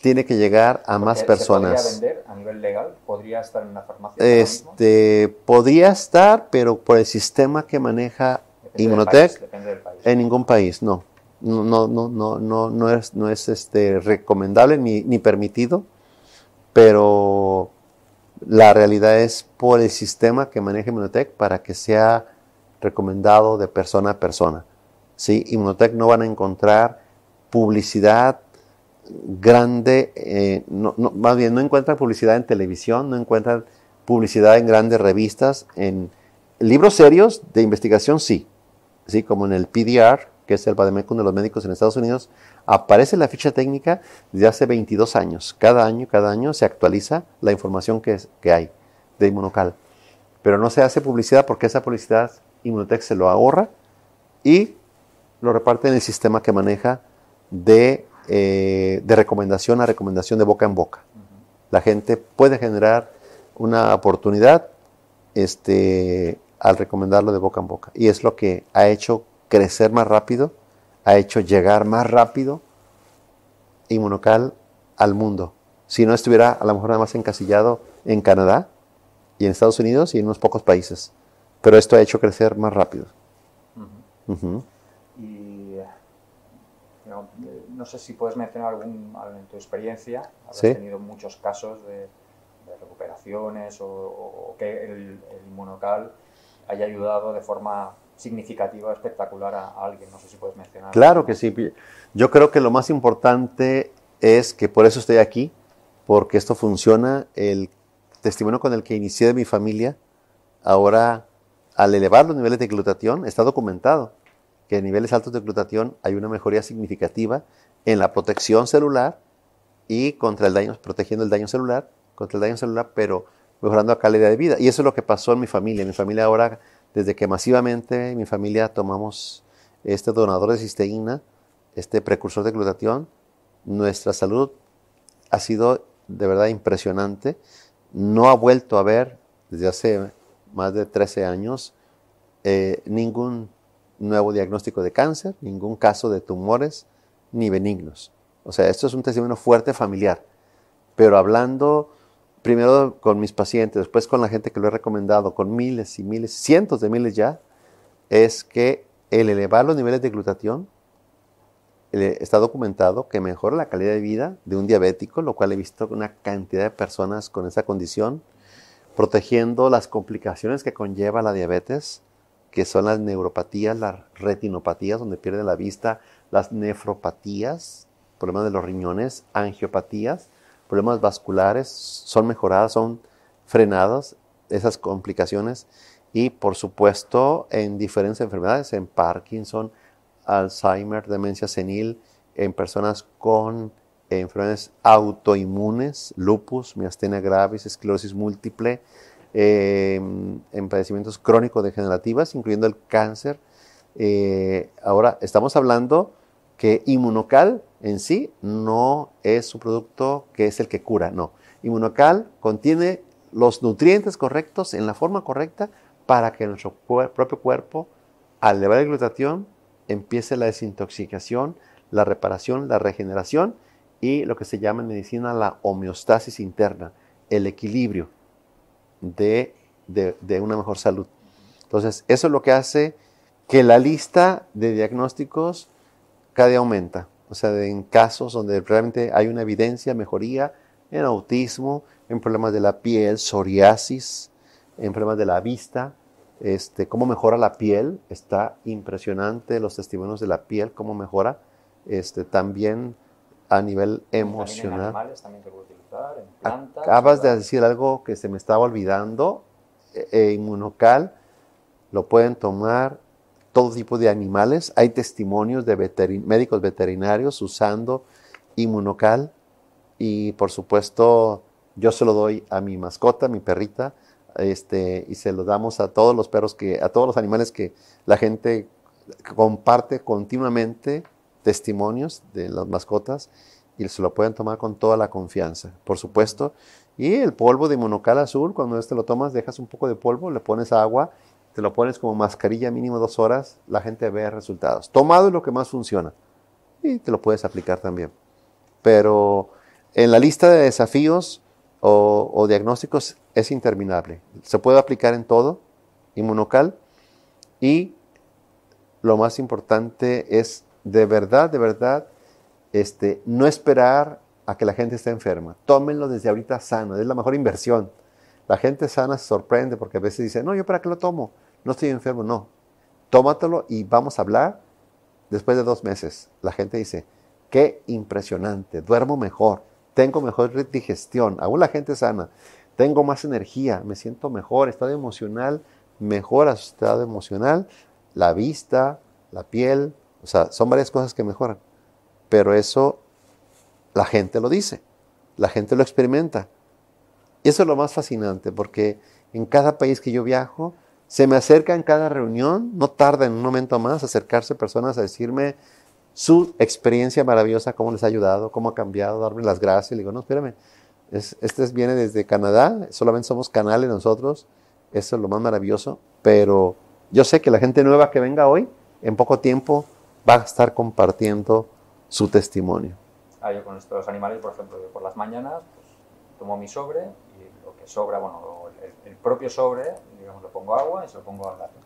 tiene que llegar a más personas. ¿Se podría vender a nivel legal? ¿Podría estar en la farmacia? Este, podría estar, pero por el sistema que maneja Inmunotech, en ningún país, no. No, no, no, no, no, no es, no es este, recomendable ni, ni permitido, pero la realidad es por el sistema que maneja Inmunotech para que sea recomendado de persona a persona. ¿sí? Inmunotech no van a encontrar publicidad grande, eh, no, más bien no encuentran publicidad en televisión, no encuentran publicidad en grandes revistas, en libros serios de investigación sí, ¿sí? como en el PDR, que es el Bademecum de los médicos en Estados Unidos, aparece la ficha técnica desde hace 22 años. Cada año, cada año se actualiza la información que, que hay de Inmunocal. Pero no se hace publicidad porque esa publicidad Inmunotech se lo ahorra y lo reparte en el sistema que maneja de, eh, de recomendación a recomendación de boca en boca. La gente puede generar una oportunidad este, al recomendarlo de boca en boca. Y es lo que ha hecho crecer más rápido, ha hecho llegar más rápido Inmunocal al mundo. Si no estuviera a lo mejor nada más encasillado en Canadá y en Estados Unidos y en unos pocos países. Pero esto ha hecho crecer más rápido. Y no, sé si puedes mencionar algún, en tu experiencia, has tenido muchos casos de, recuperaciones o, que el, el inmunocal haya ayudado de forma significativa, espectacular a, alguien. No sé si puedes mencionar. Claro que sí. Yo creo que lo más importante es que por eso estoy aquí, porque esto funciona. El testimonio con el que inicié de mi familia, ahora al elevar los niveles de glutatión, está documentado que en niveles altos de glutatión hay una mejoría significativa en la protección celular y contra el daño, protegiendo el daño celular, contra el daño celular, pero mejorando la calidad de vida. Y eso es lo que pasó en mi familia. En mi familia ahora, desde que masivamente mi familia tomamos este donador de cisteína, este precursor de glutatión, nuestra salud ha sido de verdad impresionante. No ha vuelto a ver desde hace más de 13 años eh, ningún nuevo diagnóstico de cáncer, ningún caso de tumores ni benignos. O sea, esto es un testimonio fuerte familiar. Pero hablando primero con mis pacientes, después con la gente que lo he recomendado, con miles y miles, cientos de miles ya, es que el elevar los niveles de glutatión está documentado que mejora la calidad de vida de un diabético, lo cual he visto una cantidad de personas con esa condición, protegiendo las complicaciones que conlleva la diabetes, que son las neuropatías, las retinopatías, donde pierde la vista, las nefropatías, problemas de los riñones, angiopatías, problemas vasculares son mejoradas, son frenadas esas complicaciones y por supuesto en diferentes enfermedades, en Parkinson, Alzheimer, demencia senil, en personas con enfermedades autoinmunes, lupus, miastenia gravis, esclerosis múltiple, em, en padecimientos crónicos degenerativas, incluyendo el cáncer. Eh, ahora estamos hablando que Inmunocal en sí no es un producto que es el que cura, no. Inmunocal contiene los nutrientes correctos en la forma correcta para que nuestro propio cuerpo, al elevar la glutatión, empiece la desintoxicación, la reparación, la regeneración y lo que se llama en medicina la homeostasis interna, el equilibrio de, de una mejor salud. Entonces, eso es lo que hace que la lista de diagnósticos cada día aumenta. O sea, en casos donde realmente hay una evidencia, mejoría en autismo, en problemas de la piel, psoriasis, en problemas de la vista, este, cómo mejora la piel, está impresionante los testimonios de la piel, cómo mejora, este, también a nivel emocional. En también se puede utilizar, en plantas. Acabas de decir algo que se me estaba olvidando, e, e inmunocal, lo pueden tomar todo tipo de animales. Hay testimonios de médicos veterinarios usando inmunocal y por supuesto yo se lo doy a mi mascota, mi perrita, este, y se lo damos a todos los perros que, a todos los animales que la gente comparte continuamente testimonios de las mascotas y se lo pueden tomar con toda la confianza, por supuesto. Y el polvo de monocal azul, cuando este lo tomas, dejas un poco de polvo, le pones agua, te lo pones como mascarilla mínimo dos horas, la gente ve resultados. Tomado es lo que más funciona y te lo puedes aplicar también. Pero en la lista de desafíos o, diagnósticos es interminable. Se puede aplicar en todo, inmunocal, y lo más importante es de verdad, de verdad, este, no esperar a que la gente esté enferma. Tómenlo desde ahorita sano, es la mejor inversión. La gente sana se sorprende porque a veces dice, no, yo para qué lo tomo, no estoy enfermo, no. Tómatelo y vamos a hablar después de dos meses. La gente dice, qué impresionante, duermo mejor, tengo mejor digestión, aún la gente sana, tengo más energía, me siento mejor, estado emocional, mejora su estado emocional, la vista, la piel, o sea, son varias cosas que mejoran. Pero eso la gente lo dice, la gente lo experimenta. Y eso es lo más fascinante, porque en cada país que yo viajo, se me acerca en cada reunión, no tarda en un momento más acercarse personas a decirme su experiencia maravillosa, cómo les ha ayudado, cómo ha cambiado, darme las gracias. Le digo, no, espérame, este viene desde Canadá, solamente somos canales nosotros, eso es lo más maravilloso, pero yo sé que la gente nueva que venga hoy, en poco tiempo, va a estar compartiendo su testimonio. Ah, yo con estos animales, por ejemplo, por las mañanas pues, tomo mi sobre sobra, bueno, el, propio sobre, digamos, lo pongo agua y se lo pongo al gato.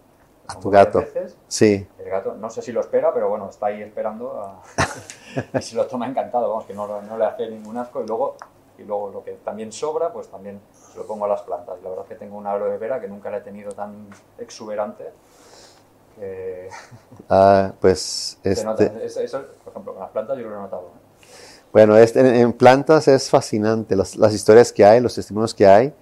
A tu gato. sí. El gato, no sé si lo espera, pero bueno, está ahí esperando y si lo toma encantado, vamos, que no, no le hace ningún asco y luego y luego lo que también sobra, pues también se lo pongo a las plantas. La verdad es que tengo una aloe vera que nunca la he tenido tan exuberante. Ah, pues este... eso, por ejemplo, con las plantas yo lo he notado. ¿eh? Bueno, en, plantas es fascinante, las, historias que hay, los testimonios que hay.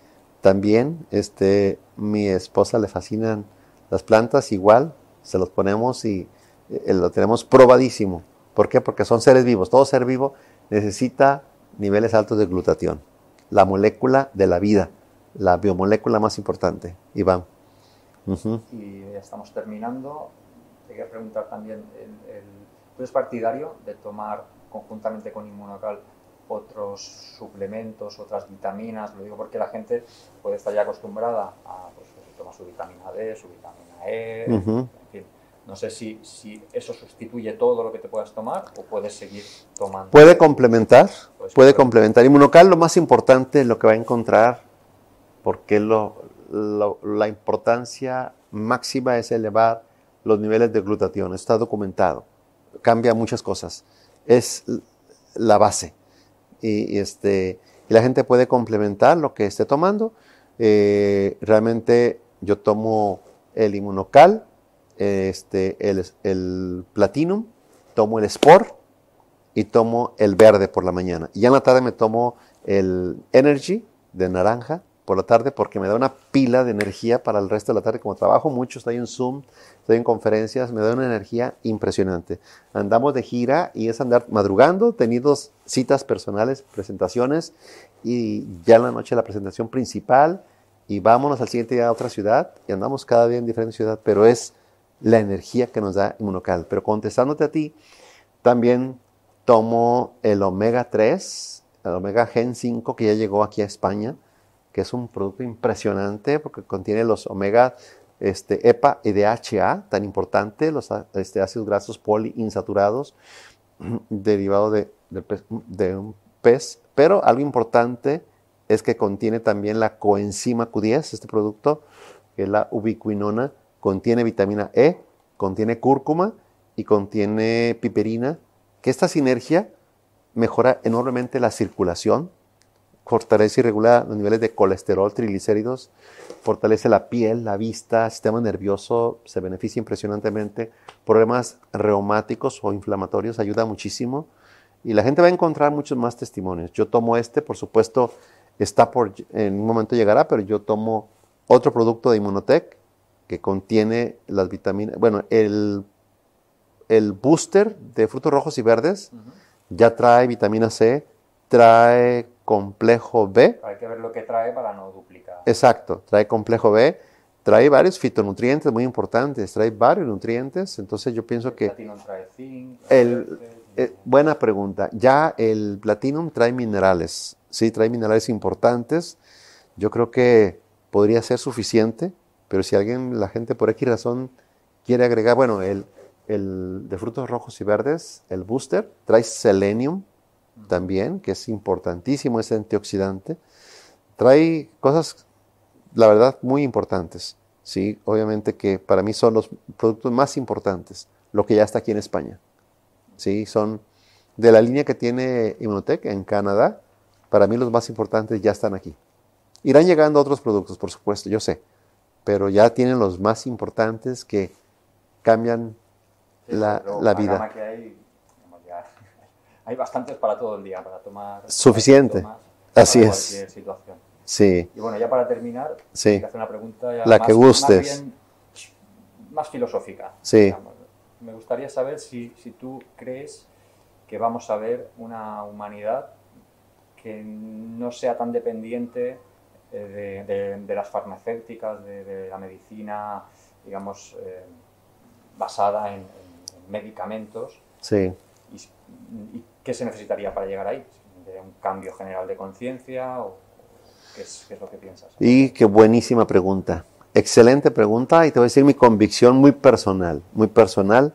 También, este, mi esposa le fascinan las plantas, igual, se los ponemos y eh, lo tenemos probadísimo. ¿Por qué? Porque son seres vivos. Todo ser vivo necesita niveles altos de glutatión, la molécula de la vida, la biomolécula más importante. Iván. Y ya estamos terminando. Te quería preguntar también, ¿tú eres partidario de tomar conjuntamente con Inmunocal otros suplementos, otras vitaminas? Lo digo porque la gente puede estar ya acostumbrada a pues, tomar su vitamina D, su vitamina E, en fin no sé si, si, eso sustituye todo lo que te puedas tomar o puedes seguir tomando. Puede complementar, puede complementar. Inmunocal lo más importante, lo que va a encontrar, porque lo, la importancia máxima es elevar los niveles de glutatión. Está documentado. Cambia muchas cosas. Es la base. Y, este, y la gente puede complementar lo que esté tomando. Eh, realmente yo tomo el inmunocal este, el, el Platinum, tomo el Sport y tomo el verde por la mañana. Y en la tarde me tomo el Energy de naranja por la tarde porque me da una pila de energía para el resto de la tarde. Como trabajo mucho, estoy en Zoom, estoy en conferencias, me da una energía impresionante. Andamos de gira y es andar madrugando, tenido citas personales, presentaciones y ya en la noche la presentación principal y vámonos al siguiente día a otra ciudad y andamos cada día en diferente ciudad, pero es la energía que nos da Inmunocal. Pero contestándote a ti, también tomo el omega 3, el omega gen 5 que ya llegó aquí a España, que es un producto impresionante porque contiene los omega este, EPA y DHA, tan importante, los este, ácidos grasos poliinsaturados derivados de, de un pez. Pero algo importante es que contiene también la coenzima Q10, este producto, que es la ubiquinona, contiene vitamina E, contiene cúrcuma y contiene piperina, que esta sinergia mejora enormemente la circulación, fortalece y regula los niveles de colesterol, triglicéridos, fortalece la piel, la vista, sistema nervioso, se beneficia impresionantemente, problemas reumáticos o inflamatorios, ayuda muchísimo. Y la gente va a encontrar muchos más testimonios. Yo tomo este, por supuesto, está por, en un momento llegará, pero yo tomo otro producto de Inmunotech, que contiene las vitaminas, bueno, el, el booster de frutos rojos y verdes ya trae vitamina C, trae complejo B. Hay que ver lo que trae para no duplicar. Exacto, trae complejo B, trae varios fitonutrientes muy importantes, trae varios nutrientes, entonces yo pienso que... Platinum trae zinc, el, eh, buena pregunta. Ya el Platinum trae minerales, sí, trae minerales importantes. Yo creo que podría ser suficiente, pero si alguien, la gente por X razón quiere agregar, bueno, el, el de frutos rojos y verdes, el booster, trae selenium también, que es importantísimo, es antioxidante. Trae cosas la verdad, muy importantes. Sí, obviamente que para mí son los productos más importantes, lo que ya está aquí en España. Sí, son de la línea que tiene Immunotech en Canadá, para mí los más importantes ya están aquí. Irán llegando otros productos, por supuesto, yo sé, pero ya tienen los más importantes que cambian la, la vida. hay, hay, bastantes para todo el día, para tomar. Suficiente. Así es. Situación. Sí. Y bueno, ya para terminar, sí. hacer una pregunta la más, que gustes. Más, filosófica. Sí. Me gustaría saber si, si, tú crees que vamos a ver una humanidad que no sea tan dependiente eh, de, de, las farmacéuticas, de, la medicina, digamos, eh, basada en, en, medicamentos. Sí. Y, ¿Y qué se necesitaría para llegar ahí? ¿De un cambio general de conciencia o ¿Qué es, lo que piensas? Y qué buenísima pregunta. Excelente pregunta y te voy a decir mi convicción muy personal, muy personal.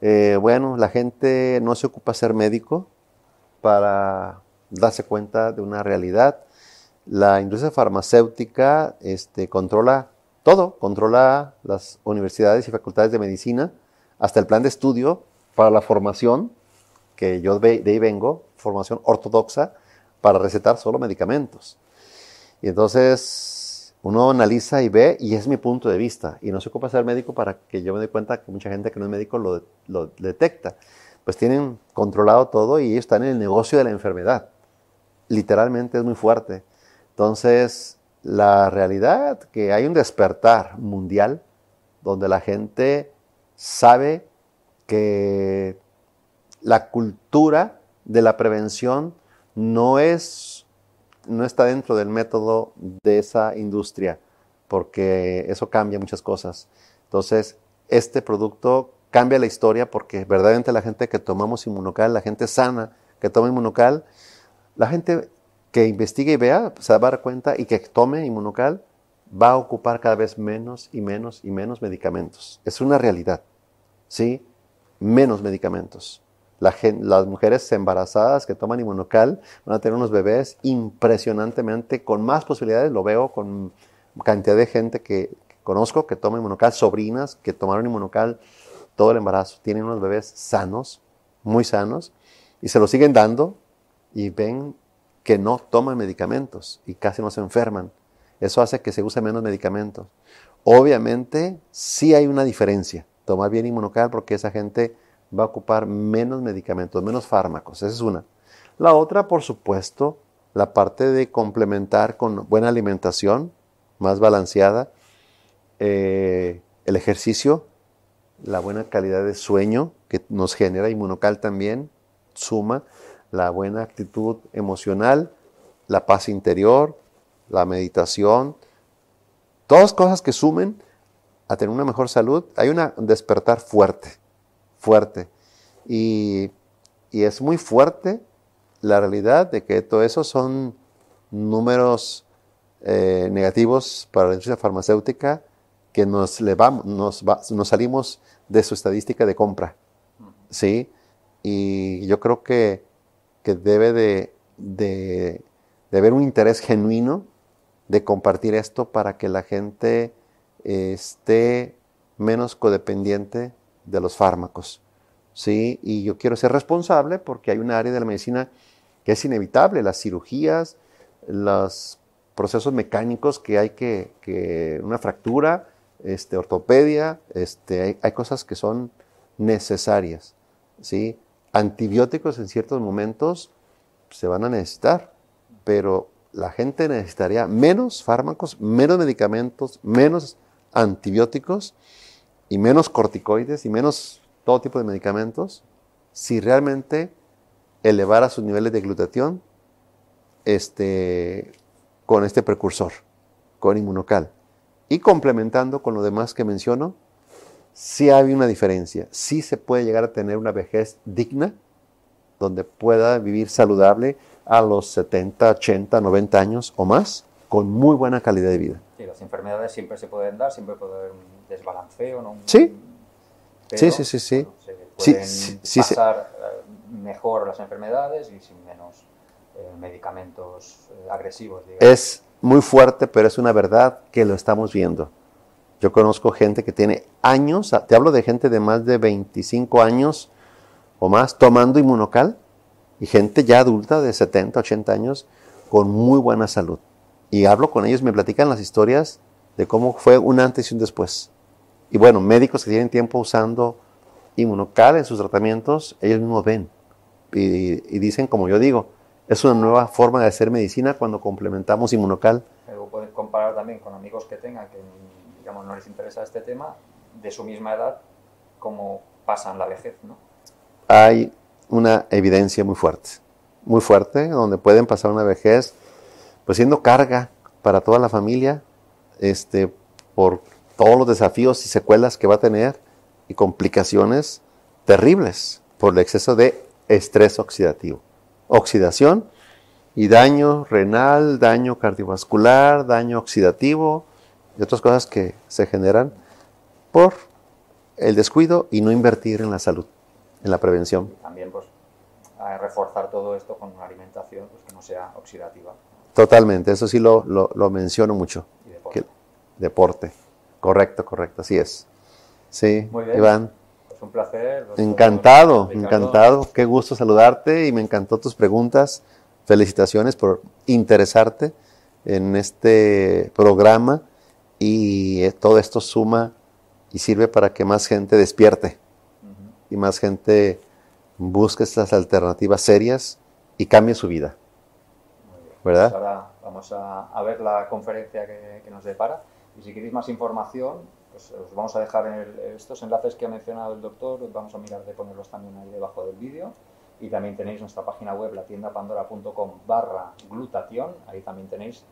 Eh, bueno, la gente no se ocupa ser médico para darse cuenta de una realidad. La industria farmacéutica este, controla todo, controla las universidades y facultades de medicina, hasta el plan de estudio para la formación, que yo de ahí vengo, formación ortodoxa, para recetar solo medicamentos. Y entonces uno analiza y ve, y es mi punto de vista, y no se ocupa ser médico para que yo me dé cuenta que mucha gente que no es médico lo, lo detecta. Pues tienen controlado todo y ellos están en el negocio de la enfermedad. Literalmente es muy fuerte. Entonces, la realidad que hay un despertar mundial donde la gente sabe que la cultura de la prevención no es no está dentro del método de esa industria, porque eso cambia muchas cosas. Entonces, este producto cambia la historia porque verdaderamente la gente que tomamos inmunocal, la gente sana que toma inmunocal, la gente que investigue y vea, se va a dar cuenta y que tome inmunocal, va a ocupar cada vez menos y menos y menos medicamentos. Es una realidad, ¿sí? Menos medicamentos las mujeres embarazadas que toman inmunocal van a tener unos bebés impresionantemente con más posibilidades. Lo veo con cantidad de gente que, conozco que toma inmunocal, sobrinas que tomaron inmunocal todo el embarazo. Tienen unos bebés sanos, muy sanos, y se lo siguen dando y ven que no toman medicamentos y casi no se enferman. Eso hace que se use menos medicamentos. Obviamente, sí hay una diferencia. Tomar bien inmunocal porque esa gente va a ocupar menos medicamentos, menos fármacos. Esa es una. La otra, por supuesto, la parte de complementar con buena alimentación, más balanceada, eh, el ejercicio, la buena calidad de sueño que nos genera inmunocal también, suma, la buena actitud emocional, la paz interior, la meditación, todas cosas que sumen a tener una mejor salud. Hay un despertar fuerte fuerte. Y, es muy fuerte la realidad de que todo eso son números eh, negativos para la industria farmacéutica que nos, nos, nos salimos de su estadística de compra. ¿sí? Y yo creo que, debe de, de, de, haber un interés genuino de compartir esto para que la gente esté menos codependiente de los fármacos. ¿sí? Y yo quiero ser responsable porque hay un área de la medicina que es inevitable, las cirugías, los procesos mecánicos que hay que, una fractura, este, ortopedia, este, hay, cosas que son necesarias. ¿sí? Antibióticos en ciertos momentos se van a necesitar, pero la gente necesitaría menos fármacos, menos medicamentos, menos antibióticos y menos corticoides y menos todo tipo de medicamentos si realmente elevara sus niveles de glutatión este, con este precursor, con inmunocal. y complementando con lo demás que menciono, sí hay una diferencia. Sí se puede llegar a tener una vejez digna, donde pueda vivir saludable a los 70, 80, 90 años o más, con muy buena calidad de vida. Sí, las enfermedades siempre se pueden dar, siempre puede haber un desbalanceo, ¿no? Sí. sí, sí, sí, sí. Bueno, se pueden sí, sí, pasar sí. mejor las enfermedades y sin menos eh, medicamentos eh, agresivos. Digamos. Es muy fuerte, pero es una verdad que lo estamos viendo. Yo conozco gente que tiene años, te hablo de gente de más de 25 años o más tomando inmunocal y gente ya adulta de 70, 80 años con muy buena salud. Y hablo con ellos, me platican las historias de cómo fue un antes y un después. Y bueno, médicos que tienen tiempo usando inmunocal en sus tratamientos, ellos mismos ven y, y dicen, como yo digo, es una nueva forma de hacer medicina cuando complementamos inmunocal. Luego pueden comparar también con amigos que tengan que digamos, no les interesa este tema, de su misma edad, cómo pasan la vejez, ¿no? Hay una evidencia muy fuerte, muy fuerte, donde pueden pasar una vejez, pues siendo carga para toda la familia, este, por todos los desafíos y secuelas que va a tener y complicaciones terribles por el exceso de estrés oxidativo. Oxidación y daño renal, daño cardiovascular, daño oxidativo y otras cosas que se generan por el descuido y no invertir en la salud, en la prevención. También pues reforzar todo esto con una alimentación pues, que no sea oxidativa. Totalmente, eso sí lo, lo, lo menciono mucho. Y deporte. Que, deporte. Correcto, correcto, así es. Sí, Muy bien. Iván. Pues un placer. Encantado, Ricardo. encantado. Qué gusto saludarte y me encantó tus preguntas. Felicitaciones por interesarte en este programa y eh, todo esto suma y sirve para que más gente despierte y más gente busque estas alternativas serias y cambie su vida. Muy bien. ¿Verdad? Pues ahora vamos a, a ver la conferencia que, que nos depara. Y si queréis más información, pues os vamos a dejar en el- estos enlaces que ha mencionado el doctor, os vamos a mirar de ponerlos también ahí debajo del vídeo. Y también tenéis nuestra página web, latiendapandora.com barra glutatión. Ahí también tenéis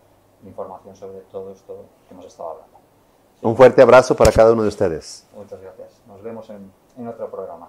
información sobre todo esto que hemos estado hablando. Un fuerte abrazo para cada uno de ustedes. Muchas gracias. Nos vemos en, en otro programa.